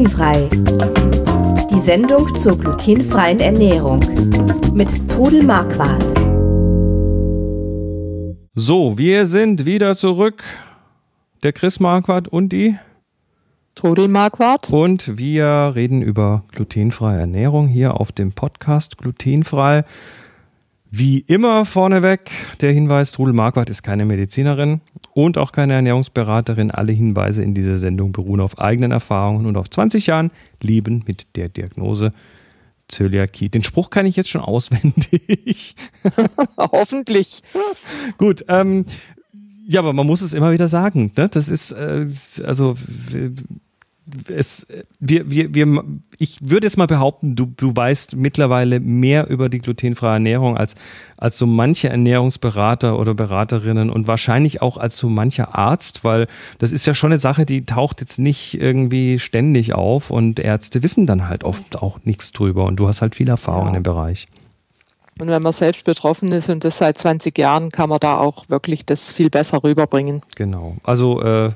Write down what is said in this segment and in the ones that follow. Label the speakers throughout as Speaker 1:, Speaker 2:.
Speaker 1: Glutenfrei. Die Sendung zur glutenfreien Ernährung mit Trudel Marquardt.
Speaker 2: So, wir sind wieder zurück. Der Chris Marquardt und die
Speaker 3: Trudel Marquardt.
Speaker 2: Und wir reden über glutenfreie Ernährung hier auf dem Podcast Glutenfrei. Wie immer vorneweg der Hinweis, Trudel Marquardt ist keine Medizinerin und auch keine Ernährungsberaterin. Alle Hinweise in dieser Sendung beruhen auf eigenen Erfahrungen und auf 20 Jahren Leben mit der Diagnose Zöliakie. Den Spruch kann ich jetzt schon auswendig.
Speaker 3: Hoffentlich.
Speaker 2: Gut, ähm, ja, aber man muss es immer wieder sagen. Ne? Das ist, äh, also es, wir, wir, wir, ich würde jetzt mal behaupten, du, du weißt mittlerweile mehr über die glutenfreie Ernährung als, als so manche Ernährungsberater oder Beraterinnen und wahrscheinlich auch als so mancher Arzt, weil das ist ja schon eine Sache, die taucht jetzt nicht irgendwie ständig auf und Ärzte wissen dann halt oft auch nichts drüber und du hast halt viel Erfahrung ja. in dem Bereich.
Speaker 3: Und wenn man selbst betroffen ist und das seit 20 Jahren, kann man da auch wirklich das viel besser rüberbringen.
Speaker 2: Genau. Also äh,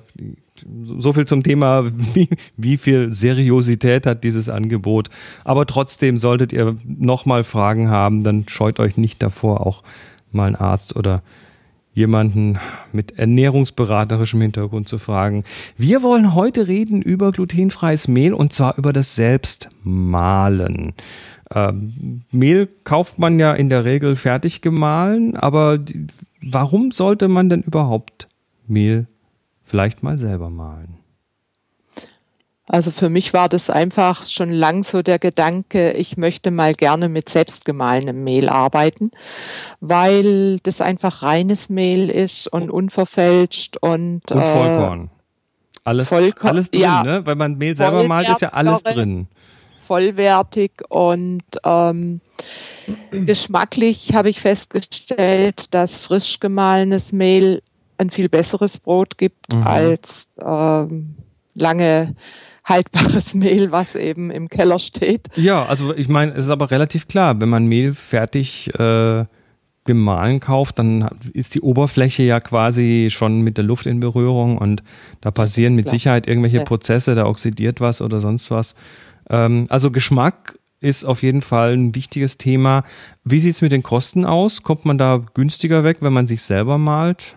Speaker 2: so viel zum Thema, wie, wie viel Seriosität hat dieses Angebot. Aber trotzdem solltet ihr nochmal Fragen haben, dann scheut euch nicht davor, auch mal einen Arzt oder jemanden mit ernährungsberaterischem Hintergrund zu fragen. Wir wollen heute reden über glutenfreies Mehl und zwar über das Selbstmahlen. Ähm, Mehl kauft man ja in der Regel fertig gemahlen, aber warum sollte man denn überhaupt Mehl vielleicht mal selber malen?
Speaker 3: Also für mich war das einfach schon lang so der Gedanke, ich möchte mal gerne mit selbstgemahlenem Mehl arbeiten, weil das einfach reines Mehl ist und unverfälscht und,
Speaker 2: und Vollkorn. Äh, alles, Vollkorn, alles drin, ja, ne? Weil man Mehl selber malt, ist ja alles drin.
Speaker 3: Vollwertig und ähm, geschmacklich habe ich festgestellt, dass frisch gemahlenes Mehl ein viel besseres Brot gibt mhm. als ähm, lange haltbares Mehl, was eben im Keller steht.
Speaker 2: Ja, also ich meine, es ist aber relativ klar, wenn man Mehl fertig äh, gemahlen kauft, dann ist die Oberfläche ja quasi schon mit der Luft in Berührung und da passieren mit Sicherheit irgendwelche ja. Prozesse, da oxidiert was oder sonst was. Ähm, also Geschmack ist auf jeden Fall ein wichtiges Thema. Wie sieht es mit den Kosten aus? Kommt man da günstiger weg, wenn man sich selber malt?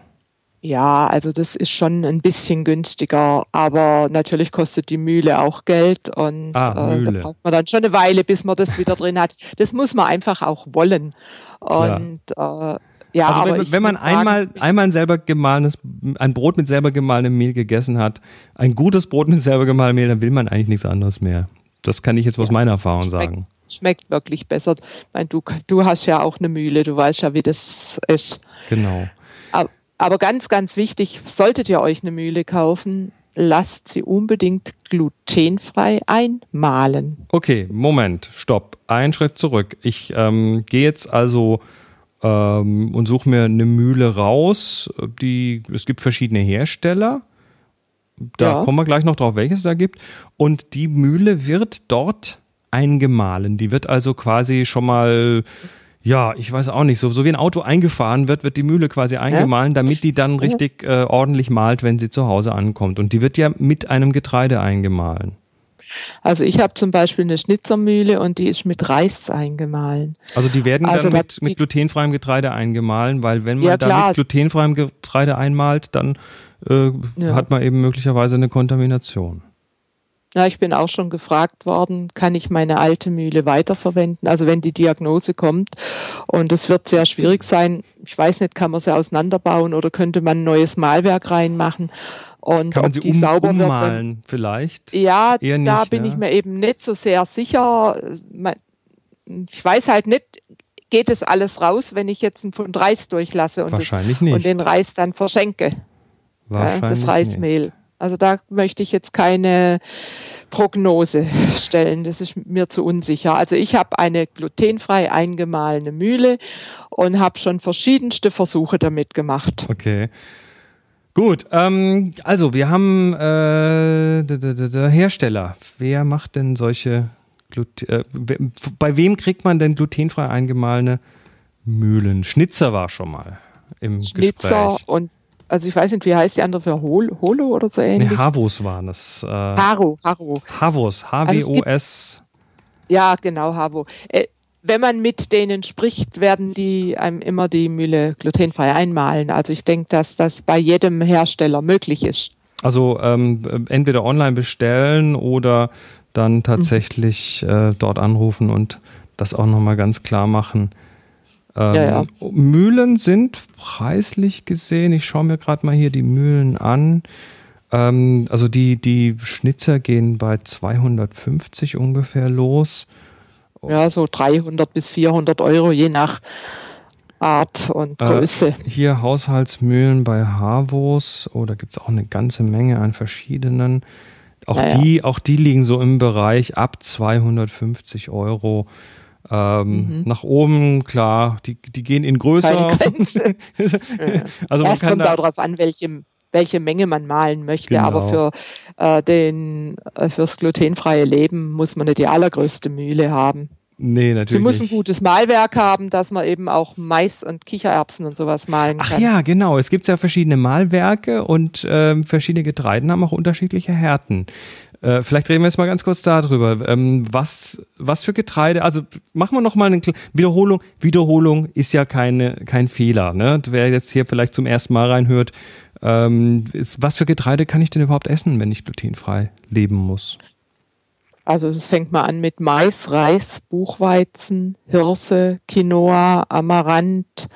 Speaker 3: Ja, also das ist schon ein bisschen günstiger, aber natürlich kostet die Mühle auch Geld und ah, äh, da braucht man dann schon eine Weile, bis man das wieder drin hat. Das muss man einfach auch wollen. Und äh, ja,
Speaker 2: also wenn, wenn man einmal, sagen, einmal ein selber gemahlenes, ein Brot mit selber gemahlenem Mehl gegessen hat, ein gutes Brot mit selber gemahlenem Mehl, dann will man eigentlich nichts anderes mehr. Das kann ich jetzt aus ja, meiner Erfahrung
Speaker 3: schmeckt,
Speaker 2: sagen.
Speaker 3: Schmeckt wirklich besser. Ich meine, du, du hast ja auch eine Mühle, du weißt ja, wie das ist.
Speaker 2: Genau.
Speaker 3: Aber ganz, ganz wichtig, solltet ihr euch eine Mühle kaufen, lasst sie unbedingt glutenfrei einmahlen.
Speaker 2: Okay, Moment, stopp. Einen Schritt zurück. Ich ähm, gehe jetzt also ähm, und suche mir eine Mühle raus. Die, es gibt verschiedene Hersteller. Da ja. kommen wir gleich noch drauf, welches es da gibt. Und die Mühle wird dort eingemahlen. Die wird also quasi schon mal ja, ich weiß auch nicht. So, so wie ein Auto eingefahren wird, wird die Mühle quasi eingemahlen, damit die dann richtig äh, ordentlich malt, wenn sie zu Hause ankommt. Und die wird ja mit einem Getreide eingemahlen.
Speaker 3: Also ich habe zum Beispiel eine Schnitzermühle und die ist mit Reis eingemahlen.
Speaker 2: Also die werden also dann mit, mit glutenfreiem Getreide eingemahlen, weil wenn man ja, da mit glutenfreiem Getreide einmalt, dann äh, ja. hat man eben möglicherweise eine Kontamination.
Speaker 3: Ja, ich bin auch schon gefragt worden, kann ich meine alte Mühle weiterverwenden? Also wenn die Diagnose kommt und es wird sehr schwierig sein, ich weiß nicht, kann man sie auseinanderbauen oder könnte man ein neues Malwerk reinmachen?
Speaker 2: Und kann man sie die um, sauber ummalen wird, vielleicht?
Speaker 3: Ja, Eher da bin ja. ich mir eben nicht so sehr sicher. Ich weiß halt nicht, geht es alles raus, wenn ich jetzt einen Pfund Reis durchlasse und,
Speaker 2: Wahrscheinlich das, nicht.
Speaker 3: und den Reis dann verschenke?
Speaker 2: Wahrscheinlich
Speaker 3: das Reismehl. Nicht. Also da möchte ich jetzt keine Prognose stellen. Das ist mir zu unsicher. Also ich habe eine glutenfrei eingemahlene Mühle und habe schon verschiedenste Versuche damit gemacht.
Speaker 2: Okay. Gut, ähm, also wir haben äh, Hersteller. Wer macht denn solche Gluten? Äh, bei wem kriegt man denn glutenfrei eingemahlene Mühlen? Schnitzer war schon mal im
Speaker 3: Schnitzer
Speaker 2: Gespräch.
Speaker 3: und also ich weiß nicht, wie heißt die andere für Hol, Holo oder so ähnlich?
Speaker 2: Nee, Havos waren es. Äh,
Speaker 3: Haro, Haro.
Speaker 2: Havos, H-W-O-S.
Speaker 3: Also ja, genau, Havo. Äh, wenn man mit denen spricht, werden die einem immer die Mühle glutenfrei einmalen. Also ich denke, dass das bei jedem Hersteller möglich ist.
Speaker 2: Also ähm, entweder online bestellen oder dann tatsächlich mhm. äh, dort anrufen und das auch nochmal ganz klar machen. Ähm, ja, ja. Mühlen sind preislich gesehen, ich schaue mir gerade mal hier die Mühlen an. Ähm, also die, die Schnitzer gehen bei 250 ungefähr los.
Speaker 3: Ja, so 300 bis 400 Euro, je nach Art und äh, Größe.
Speaker 2: Äh, hier Haushaltsmühlen bei Havos, oh, da gibt es auch eine ganze Menge an verschiedenen. Auch, naja. die, auch die liegen so im Bereich ab 250 Euro. Ähm, mhm. Nach oben, klar, die, die gehen in größer.
Speaker 3: also man kann kommt da darauf an, welche, welche Menge man malen möchte. Genau. Aber für äh, den äh, fürs glutenfreie Leben muss man nicht die allergrößte Mühle haben.
Speaker 2: Nee, natürlich.
Speaker 3: Sie muss ein gutes Malwerk haben, dass man eben auch Mais und Kichererbsen und sowas malen kann.
Speaker 2: Ach ja, genau. Es gibt ja verschiedene Malwerke und ähm, verschiedene Getreiden haben auch unterschiedliche Härten. Äh, vielleicht reden wir jetzt mal ganz kurz darüber. Ähm, was, was für Getreide, also machen wir nochmal eine Wiederholung. Wiederholung ist ja keine, kein Fehler. Ne? Wer jetzt hier vielleicht zum ersten Mal reinhört, ähm, ist, was für Getreide kann ich denn überhaupt essen, wenn ich glutenfrei leben muss?
Speaker 3: Also es fängt mal an mit Mais, Reis, Buchweizen, Hirse, Quinoa, Amaranth.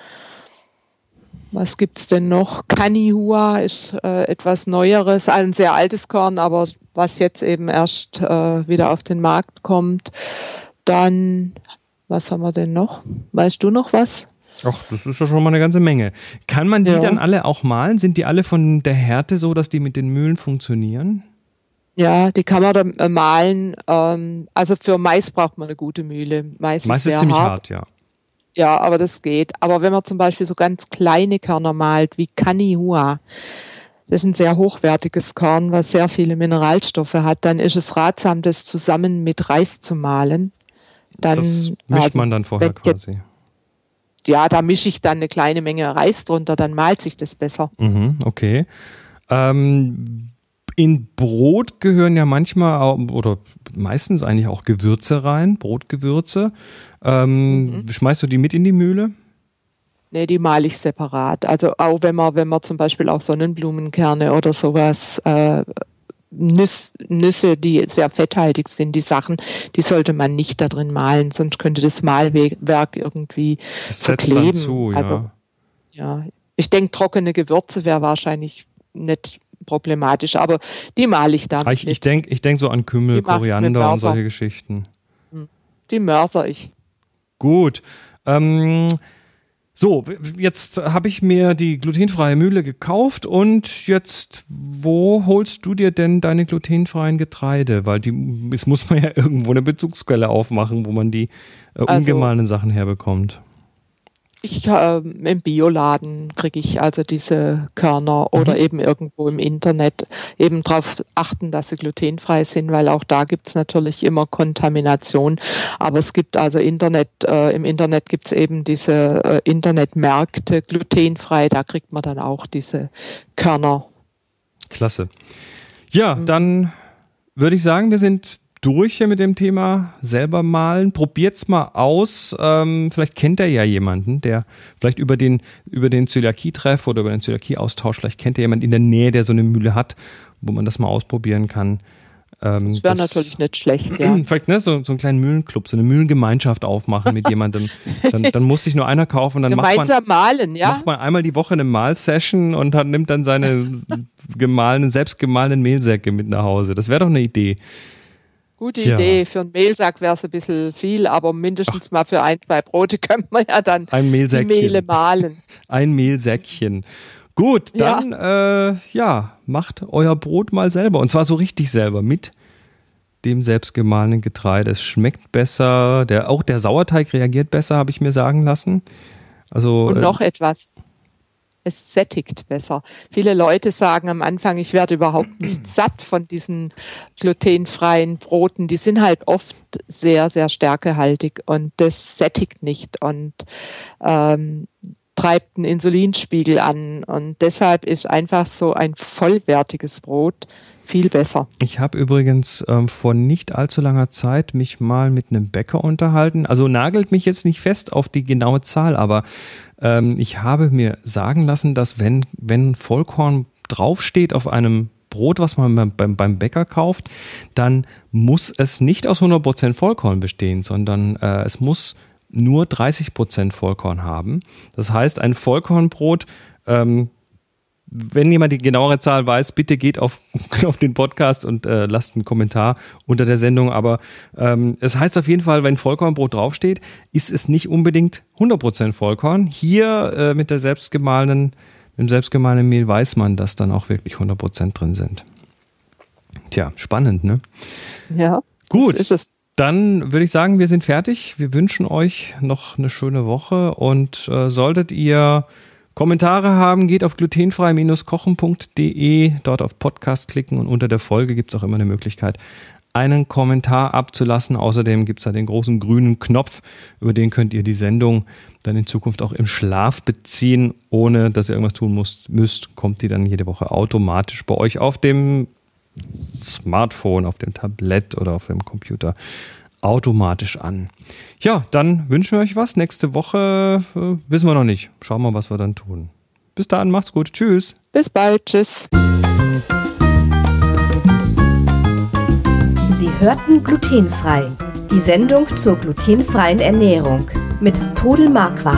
Speaker 3: Was gibt's denn noch? Kanihua ist äh, etwas Neueres, ein sehr altes Korn, aber was jetzt eben erst äh, wieder auf den Markt kommt. Dann, was haben wir denn noch? Weißt du noch was?
Speaker 2: Ach, das ist ja schon mal eine ganze Menge. Kann man die ja. dann alle auch malen? Sind die alle von der Härte so, dass die mit den Mühlen funktionieren?
Speaker 3: Ja, die kann man dann äh, malen. Ähm, also für Mais braucht man eine gute Mühle.
Speaker 2: Mais, Mais ist, ist ziemlich hart. hart, ja.
Speaker 3: Ja, aber das geht. Aber wenn man zum Beispiel so ganz kleine Körner malt, wie Kanihua, das ist ein sehr hochwertiges Korn, was sehr viele Mineralstoffe hat, dann ist es ratsam, das zusammen mit Reis zu malen.
Speaker 2: Dann, das mischt also, man dann vorher quasi.
Speaker 3: ja, da mische ich dann eine kleine Menge Reis drunter, dann malt sich das besser.
Speaker 2: Mhm, okay. Ähm, in Brot gehören ja manchmal oder meistens eigentlich auch Gewürze rein, Brotgewürze. Ähm, mhm. Schmeißt du die mit in die Mühle?
Speaker 3: Nee, die male ich separat. Also auch wenn man, wenn man zum Beispiel auch Sonnenblumenkerne oder sowas, äh, Nüsse, Nüsse, die sehr fetthaltig sind, die Sachen, die sollte man nicht da drin malen, sonst könnte das Malwerk irgendwie das verkleben. Zu, ja. Also, ja, ich denke, trockene Gewürze wäre wahrscheinlich nicht problematisch, aber die male ich da.
Speaker 2: Ich, ich denke ich denk so an Kümmel, Koriander und solche Geschichten.
Speaker 3: Hm. Die mörser ich.
Speaker 2: Gut. Ähm, so, jetzt habe ich mir die glutenfreie Mühle gekauft und jetzt, wo holst du dir denn deine glutenfreien Getreide? Weil die, es muss man ja irgendwo eine Bezugsquelle aufmachen, wo man die äh, also, ungemahlenen Sachen herbekommt.
Speaker 3: Ich äh, im Bioladen kriege ich also diese Körner oder mhm. eben irgendwo im Internet eben darauf achten, dass sie glutenfrei sind, weil auch da gibt es natürlich immer Kontamination. Aber es gibt also Internet, äh, im Internet gibt es eben diese äh, Internetmärkte glutenfrei, da kriegt man dann auch diese Körner.
Speaker 2: Klasse. Ja, mhm. dann würde ich sagen, wir sind durch hier mit dem Thema selber malen. Probiert's mal aus. Ähm, vielleicht kennt er ja jemanden, der vielleicht über den, über den Zöliakie-Treff oder über den Zöliakie-Austausch, vielleicht kennt er jemanden in der Nähe, der so eine Mühle hat, wo man das mal ausprobieren kann.
Speaker 3: Ähm, das wäre natürlich nicht schlecht, ja.
Speaker 2: Vielleicht ne, so, so einen kleinen Mühlenclub, so eine Mühlengemeinschaft aufmachen mit jemandem. Dann, dann muss sich nur einer kaufen und dann
Speaker 3: Gemeinsam
Speaker 2: macht
Speaker 3: man, malen, ja?
Speaker 2: macht man einmal die Woche eine Malsession und dann nimmt dann seine gemahlenen, selbstgemahlenen Mehlsäcke mit nach Hause. Das wäre doch eine Idee.
Speaker 3: Gute ja. Idee. Für einen Mehlsack wäre es ein bisschen viel, aber mindestens Ach. mal für ein, zwei Brote könnte man ja dann
Speaker 2: ein
Speaker 3: die Mehle mahlen.
Speaker 2: ein Mehlsäckchen. Gut, dann ja. Äh, ja, macht euer Brot mal selber. Und zwar so richtig selber mit dem selbstgemahlenen Getreide. Es schmeckt besser. Der, auch der Sauerteig reagiert besser, habe ich mir sagen lassen. Also,
Speaker 3: Und noch äh, etwas es sättigt besser. Viele Leute sagen am Anfang, ich werde überhaupt nicht satt von diesen glutenfreien Broten. Die sind halt oft sehr, sehr stärkehaltig und das sättigt nicht. Und ähm, treibt einen Insulinspiegel an. Und deshalb ist einfach so ein vollwertiges Brot viel besser.
Speaker 2: Ich habe übrigens ähm, vor nicht allzu langer Zeit mich mal mit einem Bäcker unterhalten. Also nagelt mich jetzt nicht fest auf die genaue Zahl, aber ähm, ich habe mir sagen lassen, dass wenn, wenn Vollkorn draufsteht auf einem Brot, was man beim, beim Bäcker kauft, dann muss es nicht aus 100% Vollkorn bestehen, sondern äh, es muss nur 30% Vollkorn haben. Das heißt, ein Vollkornbrot ähm, wenn jemand die genauere Zahl weiß, bitte geht auf, auf den Podcast und äh, lasst einen Kommentar unter der Sendung. Aber ähm, es heißt auf jeden Fall, wenn Vollkornbrot draufsteht, ist es nicht unbedingt 100% Vollkorn. Hier äh, mit der selbstgemahlenen, mit dem selbstgemahlenen Mehl weiß man, dass dann auch wirklich 100% drin sind. Tja, spannend, ne?
Speaker 3: Ja.
Speaker 2: Gut. Ist es. Dann würde ich sagen, wir sind fertig. Wir wünschen euch noch eine schöne Woche und äh, solltet ihr Kommentare haben, geht auf glutenfrei-kochen.de, dort auf Podcast klicken und unter der Folge gibt es auch immer eine Möglichkeit, einen Kommentar abzulassen. Außerdem gibt es da den großen grünen Knopf, über den könnt ihr die Sendung dann in Zukunft auch im Schlaf beziehen, ohne dass ihr irgendwas tun müsst, müsst kommt die dann jede Woche automatisch bei euch auf dem Smartphone, auf dem Tablet oder auf dem Computer automatisch an. Ja, dann wünschen wir euch was. Nächste Woche äh, wissen wir noch nicht. Schauen wir, was wir dann tun. Bis dann, macht's gut. Tschüss.
Speaker 3: Bis bald. Tschüss.
Speaker 1: Sie hörten glutenfrei. Die Sendung zur glutenfreien Ernährung mit Todel Marquardt.